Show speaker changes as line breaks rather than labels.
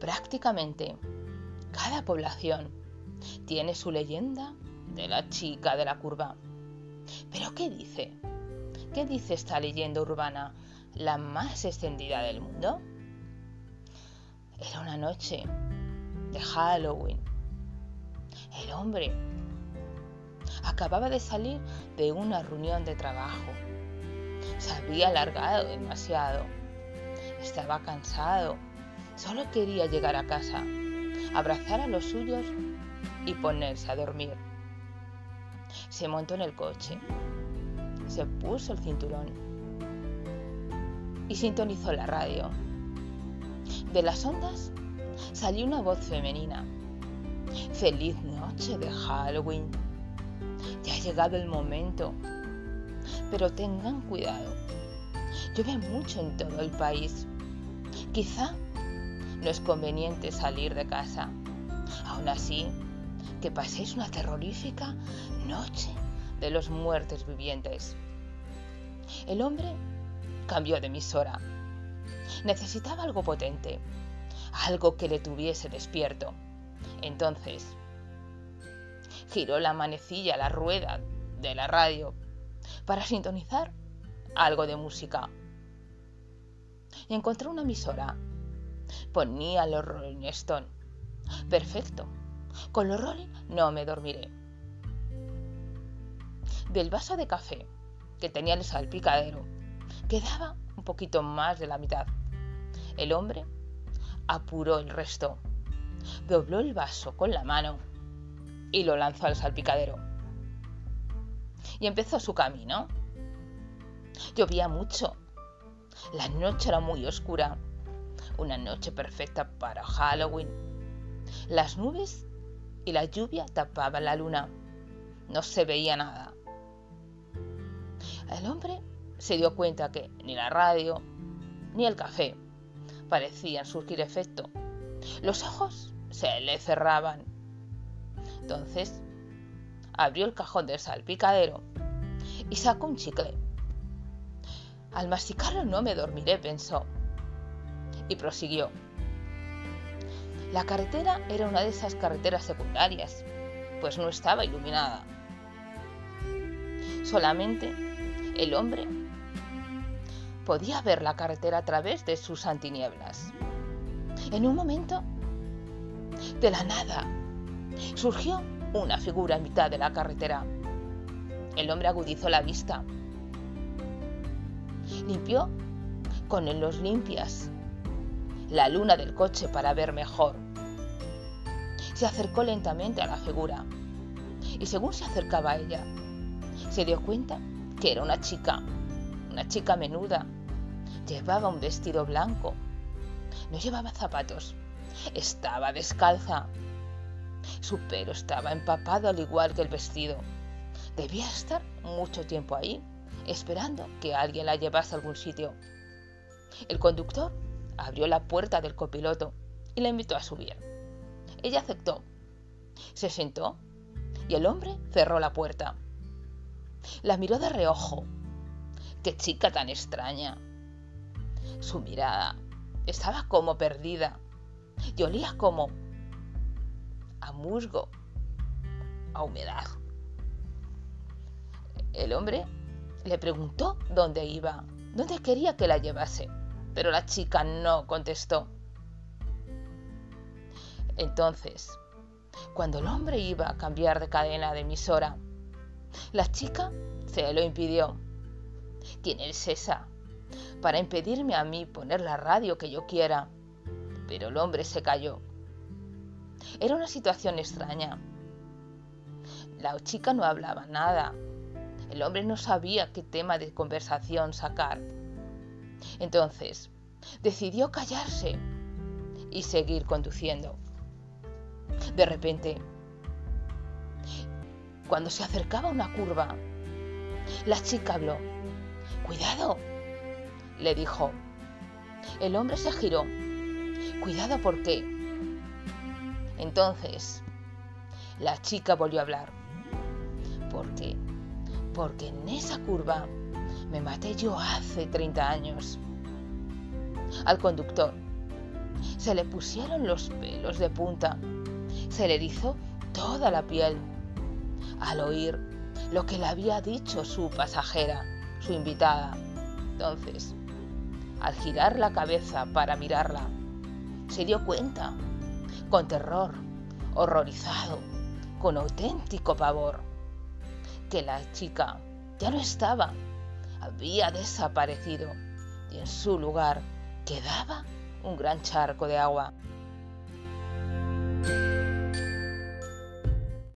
Prácticamente cada población tiene su leyenda de la chica de la curva. Pero ¿qué dice? ¿Qué dice esta leyenda urbana, la más extendida del mundo? Era una noche de Halloween. El hombre acababa de salir de una reunión de trabajo. Se había alargado demasiado. Estaba cansado. Solo quería llegar a casa, abrazar a los suyos y ponerse a dormir. Se montó en el coche, se puso el cinturón y sintonizó la radio. De las ondas salió una voz femenina. Feliz noche de Halloween. Ya ha llegado el momento. Pero tengan cuidado. Llueve mucho en todo el país. Quizá no es conveniente salir de casa. Aún así, que paséis una terrorífica noche de los muertos vivientes. El hombre cambió de emisora. Necesitaba algo potente, algo que le tuviese despierto. Entonces, giró la manecilla la rueda de la radio para sintonizar algo de música. Y encontró una emisora. Ponía los Rolling Stone. Perfecto. Con los Rolling no me dormiré. Del vaso de café que tenía el salpicadero quedaba un poquito más de la mitad. El hombre apuró el resto, dobló el vaso con la mano y lo lanzó al salpicadero. Y empezó su camino. Llovía mucho. La noche era muy oscura. Una noche perfecta para Halloween. Las nubes y la lluvia tapaban la luna. No se veía nada. El hombre se dio cuenta que ni la radio ni el café parecían surgir efecto. Los ojos se le cerraban. Entonces abrió el cajón del salpicadero y sacó un chicle. Al masticarlo no me dormiré, pensó. Y prosiguió. La carretera era una de esas carreteras secundarias, pues no estaba iluminada. Solamente el hombre podía ver la carretera a través de sus antinieblas. En un momento, de la nada, surgió una figura en mitad de la carretera. El hombre agudizó la vista. Limpió con los limpias la luna del coche para ver mejor. Se acercó lentamente a la figura y según se acercaba a ella, se dio cuenta que era una chica, una chica menuda, Llevaba un vestido blanco. No llevaba zapatos. Estaba descalza. Su pelo estaba empapado al igual que el vestido. Debía estar mucho tiempo ahí, esperando que alguien la llevase a algún sitio. El conductor abrió la puerta del copiloto y la invitó a subir. Ella aceptó. Se sentó y el hombre cerró la puerta. La miró de reojo. ¡Qué chica tan extraña! Su mirada estaba como perdida y olía como a musgo, a humedad. El hombre le preguntó dónde iba, dónde quería que la llevase, pero la chica no contestó. Entonces, cuando el hombre iba a cambiar de cadena de emisora, la chica se lo impidió. ¿Quién es esa? para impedirme a mí poner la radio que yo quiera. Pero el hombre se cayó. Era una situación extraña. La chica no hablaba nada. El hombre no sabía qué tema de conversación sacar. Entonces, decidió callarse y seguir conduciendo. De repente, cuando se acercaba a una curva, la chica habló. Cuidado, le dijo. El hombre se giró. Cuidado, ¿por qué? Entonces, la chica volvió a hablar. ¿Por qué? Porque en esa curva me maté yo hace 30 años. Al conductor Se le pusieron los pelos de punta, se le erizó toda la piel al oír lo que le había dicho su pasajera, su invitada. Entonces, al girar la cabeza para mirarla, se dio cuenta, con terror, horrorizado, con auténtico pavor, que la chica ya no estaba, había desaparecido y en su lugar quedaba un gran charco de agua.